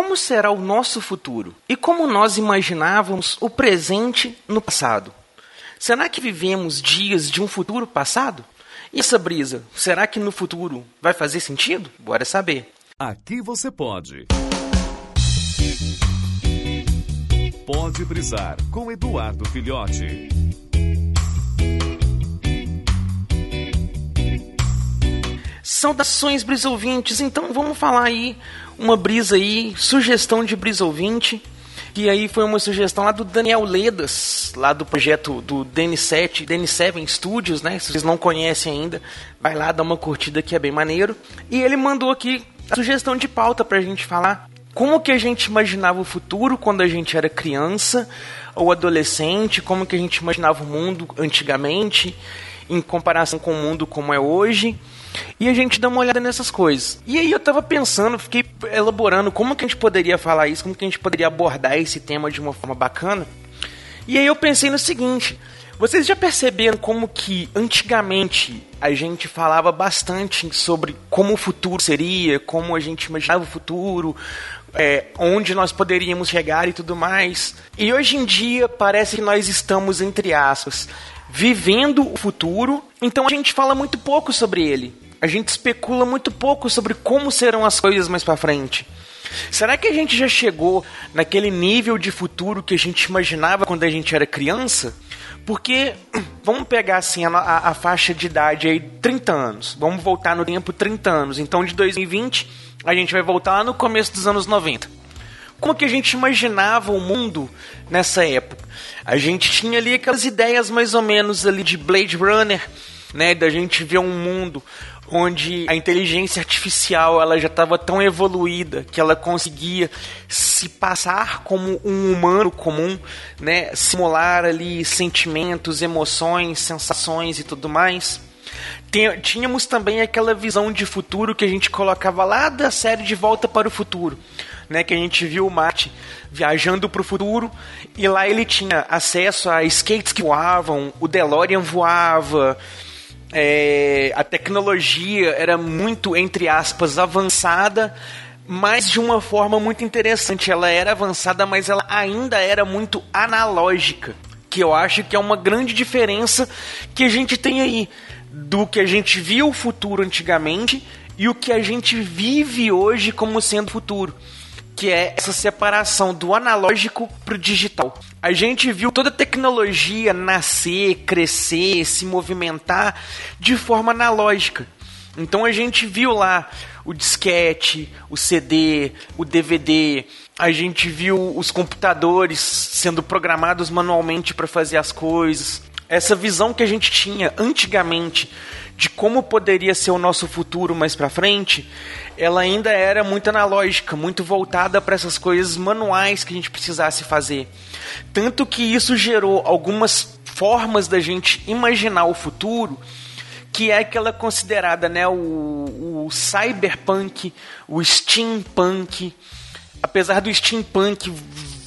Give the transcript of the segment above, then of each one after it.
como será o nosso futuro e como nós imaginávamos o presente no passado. Será que vivemos dias de um futuro passado? E essa brisa, será que no futuro vai fazer sentido? Bora saber. Aqui você pode. Pode brisar com Eduardo Filhote. Saudações, brisa ouvintes. Então vamos falar aí uma brisa aí, sugestão de brisa ouvinte. E aí foi uma sugestão lá do Daniel Ledas, lá do projeto do DN7, DN7 Studios, né? Se vocês não conhecem ainda, vai lá dar uma curtida que é bem maneiro. E ele mandou aqui a sugestão de pauta pra gente falar como que a gente imaginava o futuro quando a gente era criança ou adolescente, como que a gente imaginava o mundo antigamente em comparação com o mundo como é hoje. E a gente dá uma olhada nessas coisas. E aí eu tava pensando, fiquei elaborando como que a gente poderia falar isso, como que a gente poderia abordar esse tema de uma forma bacana. E aí eu pensei no seguinte: vocês já perceberam como que antigamente a gente falava bastante sobre como o futuro seria, como a gente imaginava o futuro, é, onde nós poderíamos chegar e tudo mais. E hoje em dia parece que nós estamos, entre aspas, vivendo o futuro, então a gente fala muito pouco sobre ele. A gente especula muito pouco sobre como serão as coisas mais para frente. Será que a gente já chegou naquele nível de futuro que a gente imaginava quando a gente era criança? Porque, vamos pegar assim a, a, a, faixa de idade aí, 30 anos. Vamos voltar no tempo 30 anos. Então, de 2020, a gente vai voltar lá no começo dos anos 90. Como que a gente imaginava o mundo nessa época? A gente tinha ali aquelas ideias mais ou menos ali de Blade Runner, né, da gente ver um mundo onde a inteligência artificial ela já estava tão evoluída que ela conseguia se passar como um humano comum, né, simular ali sentimentos, emoções, sensações e tudo mais. Tínhamos também aquela visão de futuro que a gente colocava lá da série De Volta para o Futuro, né, que a gente viu o Marte viajando para o futuro e lá ele tinha acesso a skates que voavam, o DeLorean voava, é, a tecnologia era muito, entre aspas, avançada, mas de uma forma muito interessante. Ela era avançada, mas ela ainda era muito analógica, que eu acho que é uma grande diferença que a gente tem aí do que a gente via o futuro antigamente e o que a gente vive hoje como sendo futuro que é essa separação do analógico para o digital. A gente viu toda a tecnologia nascer, crescer, se movimentar de forma analógica. Então a gente viu lá o disquete, o CD, o DVD, a gente viu os computadores sendo programados manualmente para fazer as coisas. Essa visão que a gente tinha antigamente de como poderia ser o nosso futuro mais para frente, ela ainda era muito analógica, muito voltada para essas coisas manuais que a gente precisasse fazer. Tanto que isso gerou algumas formas da gente imaginar o futuro, que é aquela considerada né, o, o cyberpunk, o steampunk. Apesar do steampunk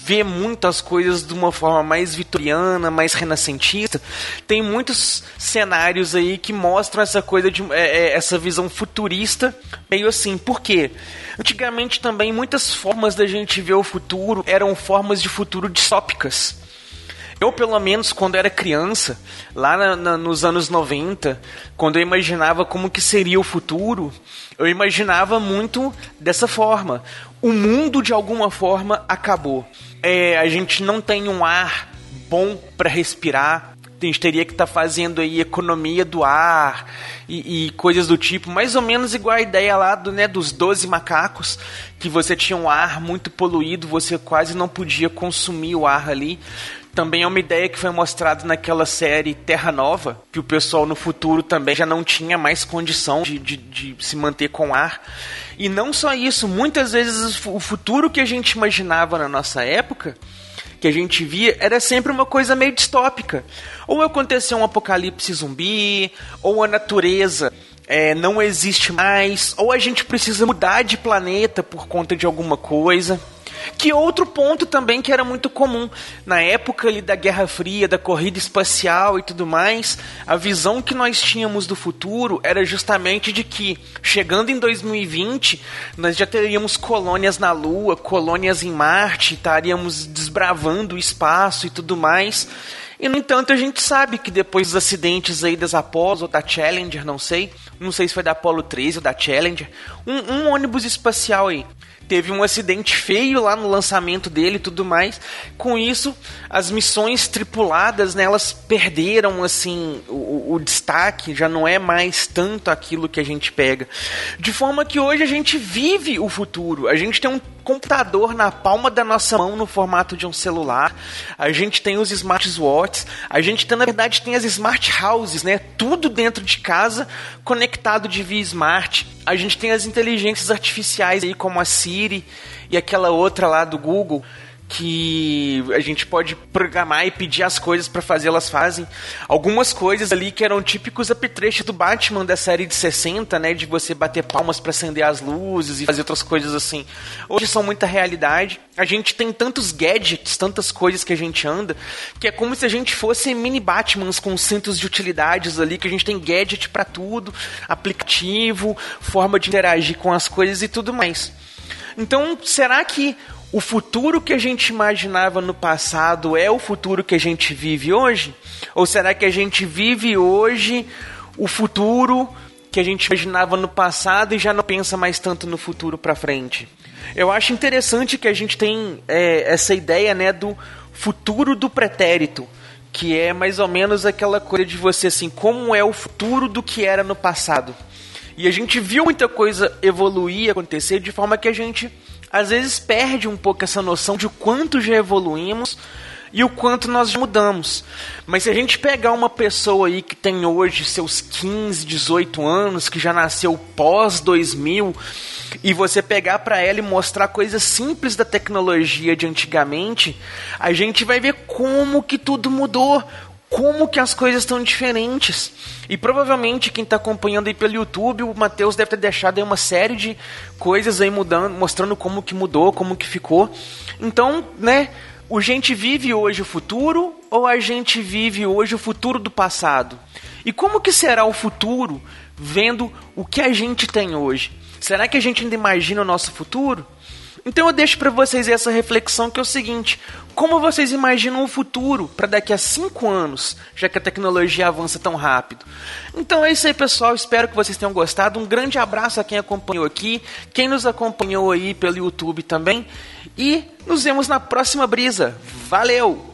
vê muitas coisas de uma forma mais vitoriana, mais renascentista. Tem muitos cenários aí que mostram essa coisa de é, é, essa visão futurista, meio assim. Por quê? Antigamente também muitas formas da gente ver o futuro eram formas de futuro distópicas. Eu, pelo menos, quando era criança, lá na, na, nos anos 90, quando eu imaginava como que seria o futuro, eu imaginava muito dessa forma. O mundo, de alguma forma, acabou. É, a gente não tem um ar bom para respirar. A gente teria que estar tá fazendo aí economia do ar e, e, coisas do tipo, mais ou menos igual a ideia lá do, né, dos 12 macacos, que você tinha um ar muito poluído, você quase não podia consumir o ar ali. Também é uma ideia que foi mostrada naquela série Terra Nova, que o pessoal no futuro também já não tinha mais condição de, de, de se manter com ar. E não só isso, muitas vezes o futuro que a gente imaginava na nossa época, que a gente via, era sempre uma coisa meio distópica. Ou aconteceu um apocalipse zumbi, ou a natureza é, não existe mais, ou a gente precisa mudar de planeta por conta de alguma coisa Que outro ponto também que era muito comum na época ali da Guerra Fria, da corrida espacial e tudo mais, a visão que nós tínhamos do futuro era justamente de que chegando em 2020 nós já teríamos colônias na Lua, colônias em Marte, estaríamos desbravando o espaço e tudo mais. E no entanto a gente sabe que depois dos acidentes aí das Apollo ou da Challenger, não sei, não sei se foi da Apollo 13 ou da Challenger, um, um ônibus espacial aí teve um acidente feio lá no lançamento dele e tudo mais. Com isso, as missões tripuladas, né, elas perderam assim o, o, destaque, já não é mais tanto aquilo que a gente pega. De forma que hoje a gente vive o futuro. A gente tem um computador na palma da nossa mão no formato de um celular. A gente tem os smartwatches. A gente tem, na verdade, tem as smart houses, né? Tudo dentro de casa conectado de via smart. A gente tem as inteligências artificiais aí como a Siri e aquela outra lá do Google que a gente pode programar e pedir as coisas para fazer, elas fazem. Algumas coisas ali que eram típicos apetrechos do Batman da série de 60, né, de você bater palmas para acender as luzes e fazer outras coisas assim. Hoje são muita realidade. A gente tem tantos gadgets, tantas coisas que a gente anda, que é como se a gente fosse mini Batmans com centros de utilidades ali, que a gente tem gadget para tudo, aplicativo, forma de interagir com as coisas e tudo mais. Então, será que o futuro que a gente imaginava no passado é o futuro que a gente vive hoje? Ou será que a gente vive hoje o futuro que a gente imaginava no passado e já não pensa mais tanto no futuro para frente? Eu acho interessante que a gente tem é, essa ideia né, do futuro do pretérito, que é mais ou menos aquela coisa de você assim, como é o futuro do que era no passado. E a gente viu muita coisa evoluir, acontecer, de forma que a gente às vezes perde um pouco essa noção de o quanto já evoluímos e o quanto nós já mudamos. Mas se a gente pegar uma pessoa aí que tem hoje seus 15, 18 anos, que já nasceu pós 2000, e você pegar para ela e mostrar coisas simples da tecnologia de antigamente, a gente vai ver como que tudo mudou, como que as coisas estão diferentes. E provavelmente quem está acompanhando aí pelo YouTube, o Matheus deve ter deixado aí uma série de coisas aí mudando, mostrando como que mudou, como que ficou. Então, né, o gente vive hoje o futuro ou a gente vive hoje o futuro do passado? E como que será o futuro vendo o que a gente tem hoje? Será que a gente ainda imagina o nosso futuro? Então eu deixo para vocês essa reflexão que é o seguinte: como vocês imaginam o futuro para daqui a cinco anos, já que a tecnologia avança tão rápido? Então é isso aí, pessoal. Espero que vocês tenham gostado. Um grande abraço a quem acompanhou aqui, quem nos acompanhou aí pelo YouTube também. E nos vemos na próxima brisa. Valeu!